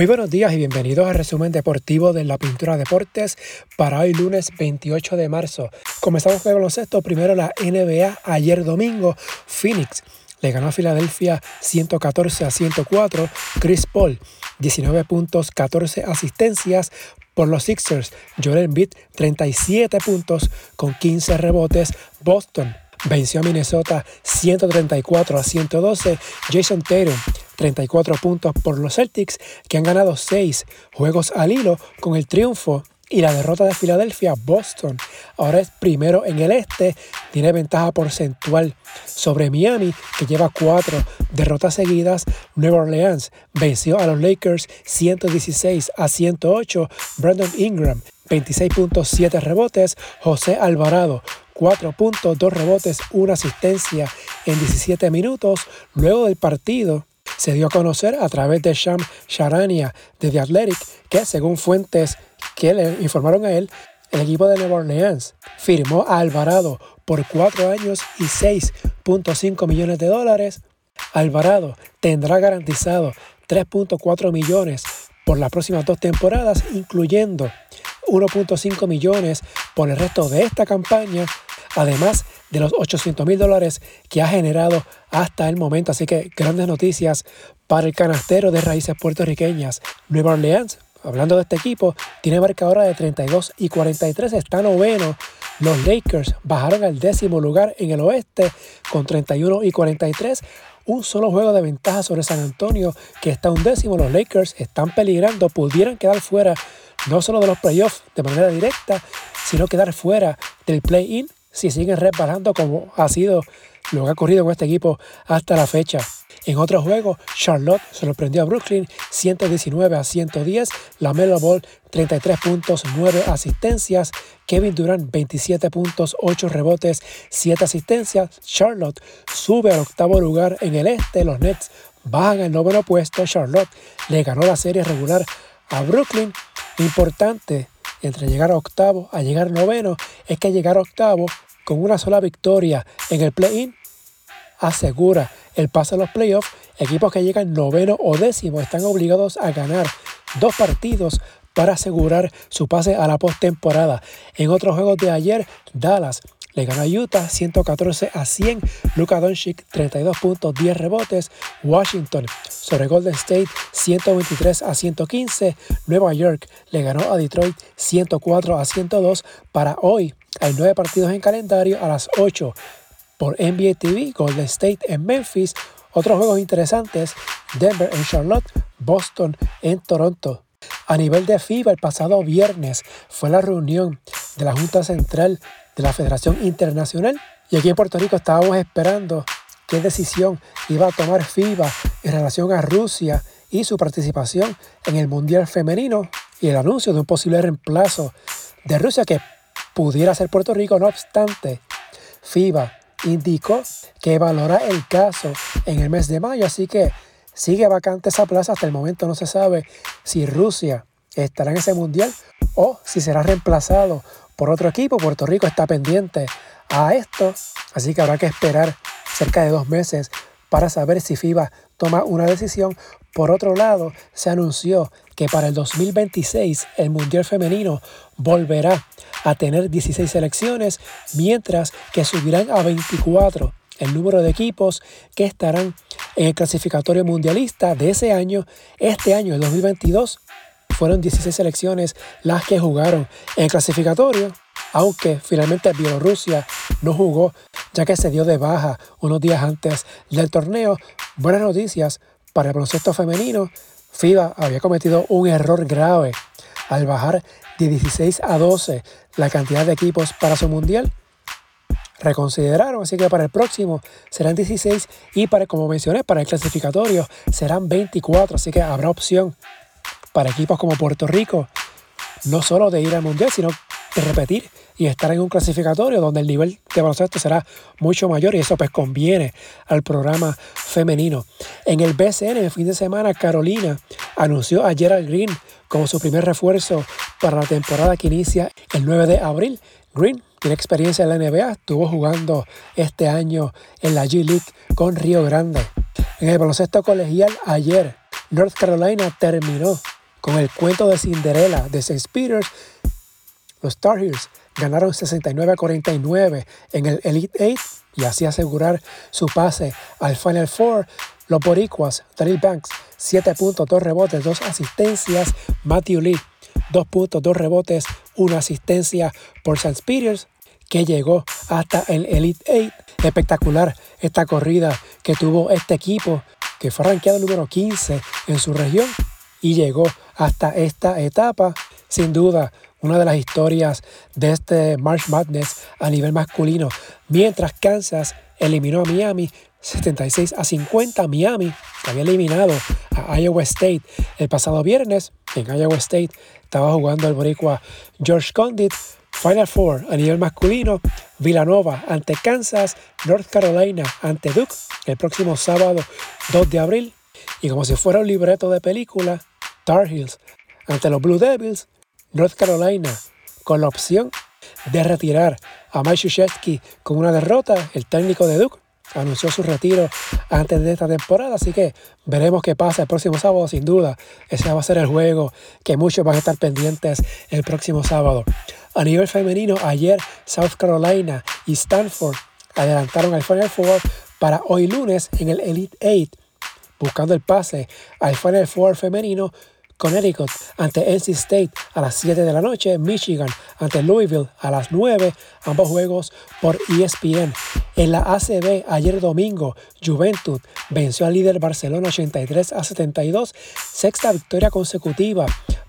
Muy buenos días y bienvenidos al resumen deportivo de la Pintura Deportes para hoy lunes 28 de marzo. Comenzamos con el baloncesto, primero la NBA, ayer domingo, Phoenix le ganó a Filadelfia 114 a 104, Chris Paul 19 puntos, 14 asistencias, por los Sixers, Joel Embiid 37 puntos con 15 rebotes, Boston venció a Minnesota 134 a 112, Jason Tatum 34 puntos por los Celtics, que han ganado 6 juegos al hilo con el triunfo y la derrota de Filadelfia, Boston ahora es primero en el este, tiene ventaja porcentual sobre Miami, que lleva cuatro derrotas seguidas. Nueva Orleans venció a los Lakers 116 a 108. Brandon Ingram, 26.7 rebotes. José Alvarado, 4 puntos, 2 rebotes, 1 asistencia en 17 minutos. Luego del partido, se dio a conocer a través de Sham Sharania de The Athletic que, según fuentes que le informaron a él, el equipo de Nueva Orleans firmó a Alvarado por 4 años y 6.5 millones de dólares. Alvarado tendrá garantizado 3.4 millones por las próximas dos temporadas, incluyendo 1.5 millones por el resto de esta campaña, además de los 800 mil dólares que ha generado hasta el momento. Así que grandes noticias para el canastero de raíces puertorriqueñas. Nueva Orleans, hablando de este equipo, tiene marcadora de 32 y 43, está noveno. Los Lakers bajaron al décimo lugar en el oeste con 31 y 43 un solo juego de ventaja sobre San Antonio, que está un décimo. Los Lakers están peligrando, pudieran quedar fuera no solo de los playoffs de manera directa, sino quedar fuera del play-in si siguen resbalando como ha sido lo que ha ocurrido con este equipo hasta la fecha. En otro juego, Charlotte sorprendió a Brooklyn 119 a 110, la Melo Ball 33 puntos, 9 asistencias, Kevin Durant 27 puntos, 8 rebotes, 7 asistencias. Charlotte sube al octavo lugar en el este, los Nets bajan al noveno puesto, Charlotte le ganó la serie regular a Brooklyn. Importante entre llegar a octavo a llegar noveno es que llegar a octavo con una sola victoria en el play-in asegura el pase a los playoffs. Equipos que llegan noveno o décimo están obligados a ganar dos partidos para asegurar su pase a la postemporada. En otros juegos de ayer, Dallas le ganó a Utah 114 a 100. Luka Doncic 32 puntos, 10 rebotes. Washington sobre Golden State 123 a 115. Nueva York le ganó a Detroit 104 a 102. Para hoy hay nueve partidos en calendario a las 8 por NBA TV, Golden State en Memphis. Otros juegos interesantes, Denver en Charlotte, Boston en Toronto. A nivel de FIBA, el pasado viernes fue la reunión de la Junta Central de la Federación Internacional y aquí en Puerto Rico estábamos esperando qué decisión iba a tomar FIBA en relación a Rusia y su participación en el Mundial Femenino y el anuncio de un posible reemplazo de Rusia que pudiera ser Puerto Rico. No obstante, FIBA indicó que valora el caso en el mes de mayo, así que sigue vacante esa plaza. Hasta el momento no se sabe si Rusia estará en ese mundial o si será reemplazado por otro equipo. Puerto Rico está pendiente a esto, así que habrá que esperar cerca de dos meses para saber si FIBA toma una decisión. Por otro lado, se anunció que para el 2026 el Mundial Femenino volverá a tener 16 selecciones, mientras que subirán a 24 el número de equipos que estarán en el clasificatorio mundialista de ese año. Este año, el 2022, fueron 16 selecciones las que jugaron en el clasificatorio, aunque finalmente Bielorrusia no jugó ya que se dio de baja unos días antes del torneo. Buenas noticias para el baloncesto femenino. FIBA había cometido un error grave al bajar de 16 a 12 la cantidad de equipos para su mundial. Reconsideraron, así que para el próximo serán 16 y para, como mencioné, para el clasificatorio serán 24, así que habrá opción para equipos como Puerto Rico, no solo de ir al mundial, sino de repetir y estar en un clasificatorio donde el nivel de baloncesto será mucho mayor y eso pues conviene al programa femenino. En el BCN, el fin de semana, Carolina anunció a Gerald Green como su primer refuerzo para la temporada que inicia el 9 de abril. Green tiene experiencia en la NBA, estuvo jugando este año en la G League con Río Grande. En el baloncesto colegial ayer, North Carolina terminó Con el cuento de Cinderella de St. Peters, los Tar Heels ganaron 69 a 49 en el Elite Eight y así asegurar su pase al Final Four. Los boricuas, Daryl Banks, 7 puntos, 2 rebotes, 2 asistencias. Matthew Lee, 2 puntos, 2 rebotes, 1 asistencia por St. Peters, que llegó hasta el Elite Eight. Espectacular esta corrida que tuvo este equipo, que fue rankeado número 15 en su región y llegó hasta esta etapa. Sin duda, una de las historias de este March Madness a nivel masculino, mientras Kansas eliminó a Miami 76 a 50. Miami había eliminado a Iowa State el pasado viernes. En Iowa State estaba jugando el boricua George Condit. Final Four a nivel masculino, Villanova ante Kansas, North Carolina ante Duke el próximo sábado 2 de abril. Y como si fuera un libreto de película, Tar Heels ante los Blue Devils, North Carolina con la opción de retirar a Mike Krzyzewski con una derrota. El técnico de Duke anunció su retiro antes de esta temporada, así que veremos qué pasa el próximo sábado, sin duda. Ese va a ser el juego que muchos van a estar pendientes el próximo sábado. A nivel femenino, ayer South Carolina y Stanford adelantaron al Final Four para hoy lunes en el Elite Eight, buscando el pase al Final Four femenino Connecticut ante NC State a las 7 de la noche, Michigan ante Louisville a las 9, ambos juegos por ESPN. En la ACB ayer domingo, Juventud venció al líder Barcelona 83 a 72, sexta victoria consecutiva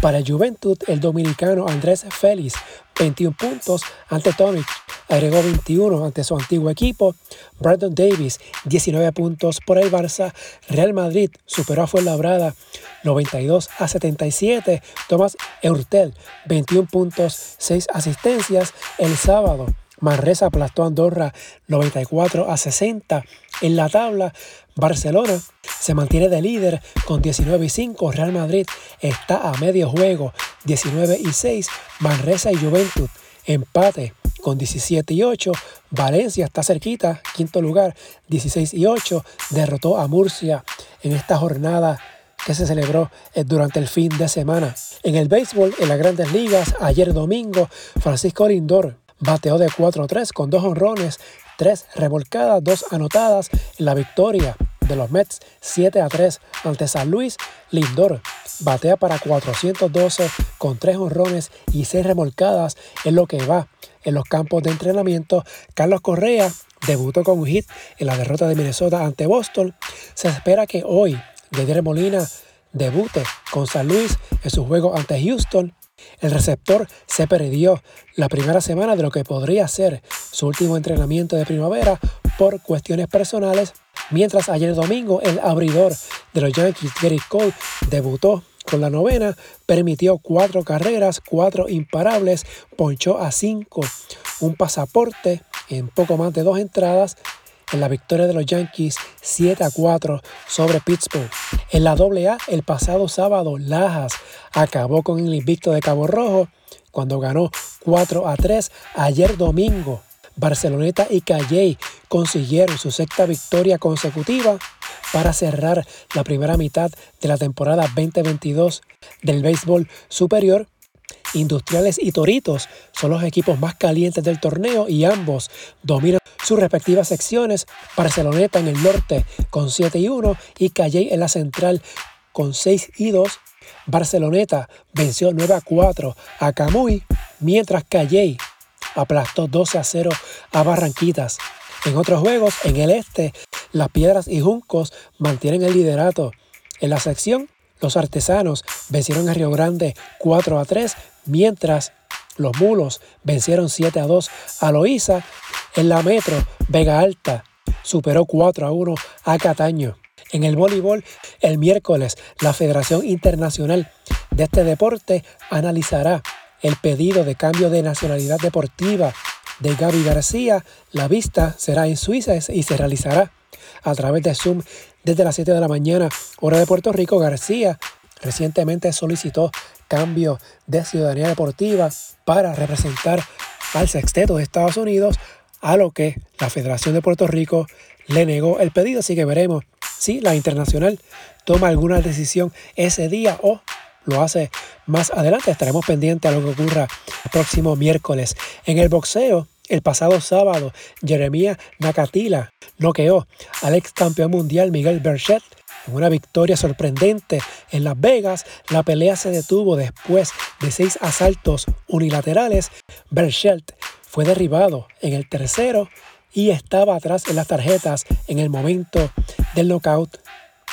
para Juventud, el dominicano Andrés Félix 21 puntos ante Tomic, agregó 21 ante su antiguo equipo. Brandon Davis, 19 puntos por el Barça. Real Madrid superó a Fuenlabrada 92 a 77. Tomás Eurtel, 21 puntos, 6 asistencias. El sábado, Manresa aplastó a Andorra 94 a 60. En la tabla, Barcelona se mantiene de líder con 19 y 5. Real Madrid está a medio juego, 19 y 6. Manresa y Juventud empate con 17 y 8. Valencia está cerquita, quinto lugar, 16 y 8. Derrotó a Murcia en esta jornada que se celebró eh, durante el fin de semana. En el béisbol, en las grandes ligas, ayer domingo, Francisco Lindor bateó de 4-3 con dos honrones, tres revolcadas, dos anotadas en la victoria de los Mets 7 a 3 ante San Luis. Lindor batea para 412 con tres honrones y seis remolcadas en lo que va en los campos de entrenamiento. Carlos Correa debutó con un hit en la derrota de Minnesota ante Boston. Se espera que hoy Yadier Molina debute con San Luis en su juego ante Houston el receptor se perdió la primera semana de lo que podría ser su último entrenamiento de primavera por cuestiones personales, mientras ayer domingo el abridor de los Yankees, Gary Cole, debutó con la novena, permitió cuatro carreras, cuatro imparables, ponchó a cinco, un pasaporte en poco más de dos entradas en la victoria de los Yankees 7 a 4 sobre Pittsburgh. En la AA, el pasado sábado, Lajas acabó con el invicto de Cabo Rojo cuando ganó 4 a 3 ayer domingo. Barceloneta y Calley consiguieron su sexta victoria consecutiva para cerrar la primera mitad de la temporada 2022 del béisbol superior Industriales y Toritos son los equipos más calientes del torneo y ambos dominan sus respectivas secciones. Barceloneta en el norte con 7 y 1 y Calley en la central con 6 y 2. Barceloneta venció 9 a 4 a Camuy, mientras Calley aplastó 12 a 0 a Barranquitas. En otros juegos, en el este, las Piedras y Juncos mantienen el liderato. En la sección, los artesanos vencieron a Río Grande 4 a 3, mientras los mulos vencieron 7 a 2 a Loíza. En la metro, Vega Alta superó 4 a 1 a Cataño. En el voleibol, el miércoles, la Federación Internacional de este deporte analizará el pedido de cambio de nacionalidad deportiva de Gaby García. La vista será en Suiza y se realizará a través de Zoom desde las 7 de la mañana, hora de Puerto Rico. García recientemente solicitó cambio de ciudadanía deportiva para representar al sexteto de Estados Unidos, a lo que la Federación de Puerto Rico le negó el pedido, así que veremos si la internacional toma alguna decisión ese día o lo hace más adelante. Estaremos pendientes a lo que ocurra el próximo miércoles. En el boxeo, el pasado sábado, Jeremía Nakatila noqueó al ex campeón mundial Miguel Berchet en una victoria sorprendente en Las Vegas. La pelea se detuvo después de seis asaltos unilaterales. Berchet fue derribado en el tercero y estaba atrás en las tarjetas en el momento del knockout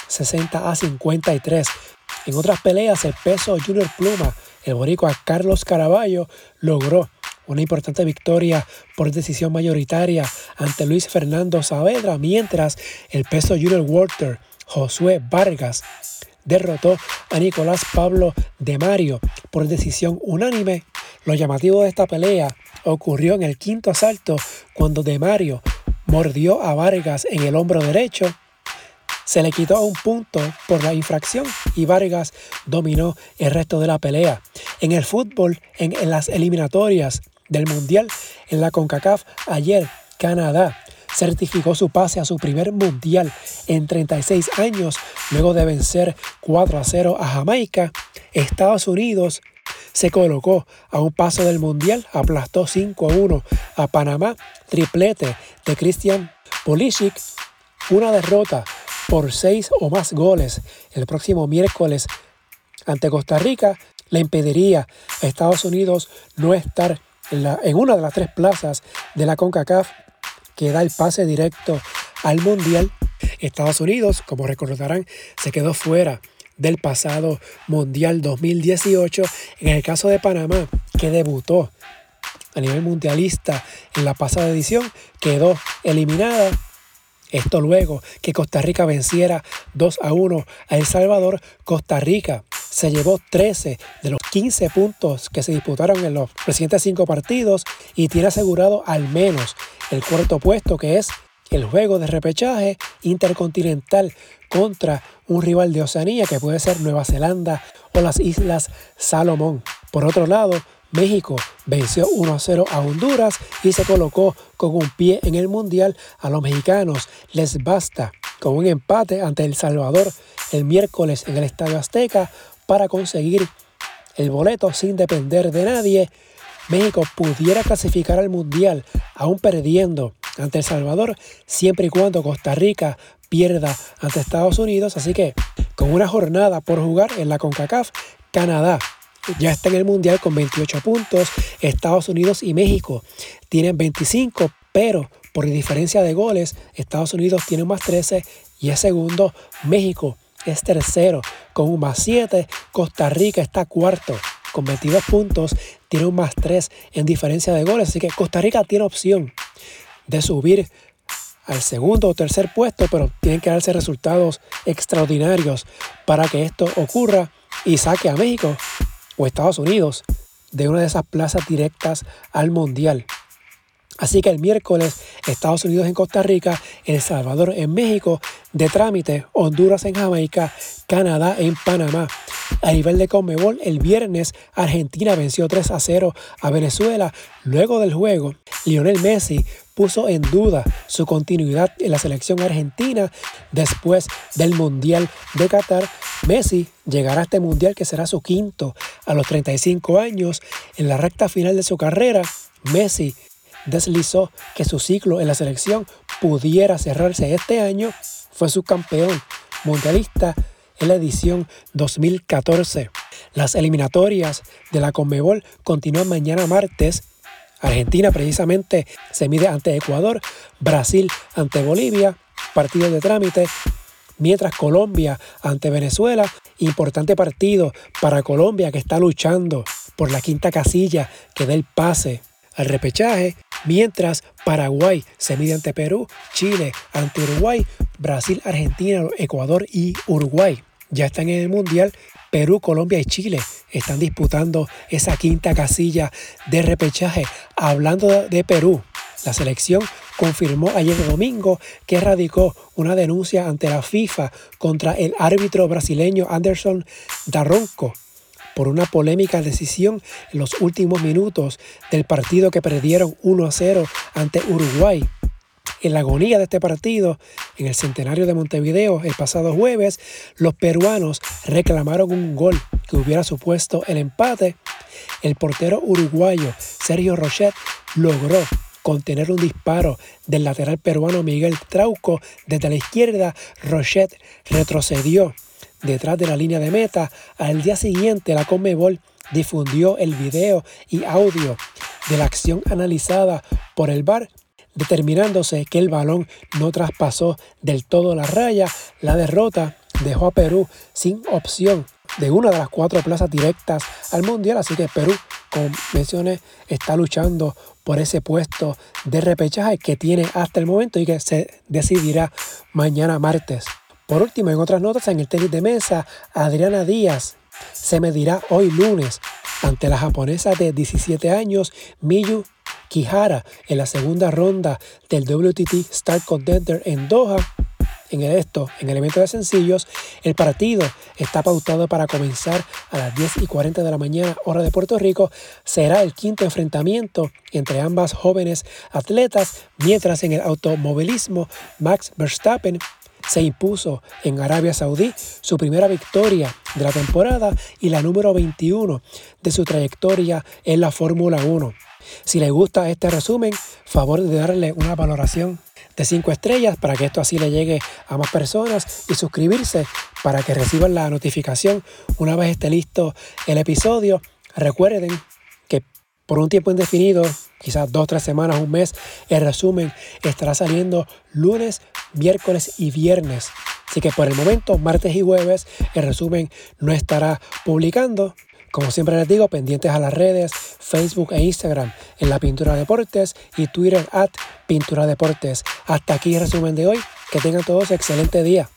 60 a 53. En otras peleas, el peso Junior Pluma, el boricua Carlos Caraballo, logró una importante victoria por decisión mayoritaria ante Luis Fernando Saavedra, mientras el peso Junior Walter Josué Vargas derrotó a Nicolás Pablo de Mario por decisión unánime. Lo llamativo de esta pelea ocurrió en el quinto asalto cuando de Mario mordió a Vargas en el hombro derecho. Se le quitó un punto por la infracción y Vargas dominó el resto de la pelea. En el fútbol, en, en las eliminatorias del Mundial en la CONCACAF, ayer Canadá certificó su pase a su primer mundial en 36 años luego de vencer 4 a 0 a Jamaica. Estados Unidos se colocó a un paso del mundial, aplastó 5 a 1 a Panamá, triplete de Christian Pulisic, una derrota por 6 o más goles el próximo miércoles ante Costa Rica le impediría a Estados Unidos no estar en, en una de las tres plazas de la CONCACAF que da el pase directo al Mundial. Estados Unidos, como recordarán, se quedó fuera del pasado Mundial 2018. En el caso de Panamá, que debutó a nivel mundialista en la pasada edición, quedó eliminada. Esto luego que Costa Rica venciera 2 a 1 a El Salvador, Costa Rica se llevó 13 de los 15 puntos que se disputaron en los recientes cinco partidos y tiene asegurado al menos el cuarto puesto que es el juego de repechaje intercontinental contra un rival de Oceanía que puede ser Nueva Zelanda o las Islas Salomón. Por otro lado, México venció 1-0 a Honduras y se colocó con un pie en el Mundial. A los mexicanos les basta con un empate ante El Salvador el miércoles en el Estadio Azteca para conseguir el boleto sin depender de nadie. México pudiera clasificar al Mundial aún perdiendo ante El Salvador, siempre y cuando Costa Rica pierda ante Estados Unidos. Así que con una jornada por jugar en la CONCACAF, Canadá ya está en el Mundial con 28 puntos. Estados Unidos y México tienen 25, pero por diferencia de goles, Estados Unidos tiene más 13 y es segundo México es tercero con un más 7. Costa Rica está cuarto con 22 puntos, tiene un más 3 en diferencia de goles. Así que Costa Rica tiene opción de subir al segundo o tercer puesto, pero tienen que darse resultados extraordinarios para que esto ocurra y saque a México o Estados Unidos de una de esas plazas directas al Mundial. Así que el miércoles Estados Unidos en Costa Rica, El Salvador en México, de trámite Honduras en Jamaica, Canadá en Panamá. A nivel de Conmebol, el viernes Argentina venció 3 a 0 a Venezuela. Luego del juego, Lionel Messi puso en duda su continuidad en la selección argentina después del Mundial de Qatar. Messi llegará a este Mundial que será su quinto a los 35 años. En la recta final de su carrera, Messi deslizó que su ciclo en la selección pudiera cerrarse este año, fue subcampeón mundialista en la edición 2014. Las eliminatorias de la Conmebol continúan mañana martes. Argentina precisamente se mide ante Ecuador, Brasil ante Bolivia, partido de trámite, mientras Colombia ante Venezuela, importante partido para Colombia que está luchando por la quinta casilla que dé el pase al repechaje, mientras Paraguay se mide ante Perú, Chile ante Uruguay, Brasil, Argentina, Ecuador y Uruguay. Ya están en el Mundial, Perú, Colombia y Chile están disputando esa quinta casilla de repechaje. Hablando de Perú, la selección confirmó ayer domingo que radicó una denuncia ante la FIFA contra el árbitro brasileño Anderson Darronco por una polémica decisión en los últimos minutos del partido que perdieron 1 a 0 ante Uruguay. En la agonía de este partido, en el centenario de Montevideo el pasado jueves, los peruanos reclamaron un gol que hubiera supuesto el empate, el portero uruguayo Sergio Rochet logró contener un disparo del lateral peruano Miguel Trauco desde la izquierda. Rochet retrocedió detrás de la línea de meta. Al día siguiente, la Conmebol difundió el video y audio de la acción analizada por el VAR, determinándose que el balón no traspasó del todo la raya. La derrota dejó a Perú sin opción de una de las cuatro plazas directas al Mundial, así que Perú, como mencioné, está luchando por ese puesto de repechaje que tiene hasta el momento y que se decidirá mañana martes. Por último, en otras notas, en el tenis de mesa, Adriana Díaz se medirá hoy lunes ante la japonesa de 17 años Miyu Kihara en la segunda ronda del WTT Star Contender en Doha. En esto, en el evento de sencillos, el partido está pautado para comenzar a las 10 y 40 de la mañana, hora de Puerto Rico. Será el quinto enfrentamiento entre ambas jóvenes atletas, mientras en el automovilismo Max Verstappen se impuso en Arabia Saudí su primera victoria de la temporada y la número 21 de su trayectoria en la Fórmula 1. Si le gusta este resumen, favor de darle una valoración de 5 estrellas para que esto así le llegue a más personas y suscribirse para que reciban la notificación una vez esté listo el episodio. Recuerden que por un tiempo indefinido, quizás dos, tres semanas, un mes, el resumen estará saliendo lunes, miércoles y viernes. Así que por el momento, martes y jueves, el resumen no estará publicando. Como siempre les digo, pendientes a las redes, Facebook e Instagram en la Pintura Deportes y Twitter at Pintura Deportes. Hasta aquí el resumen de hoy. Que tengan todos excelente día.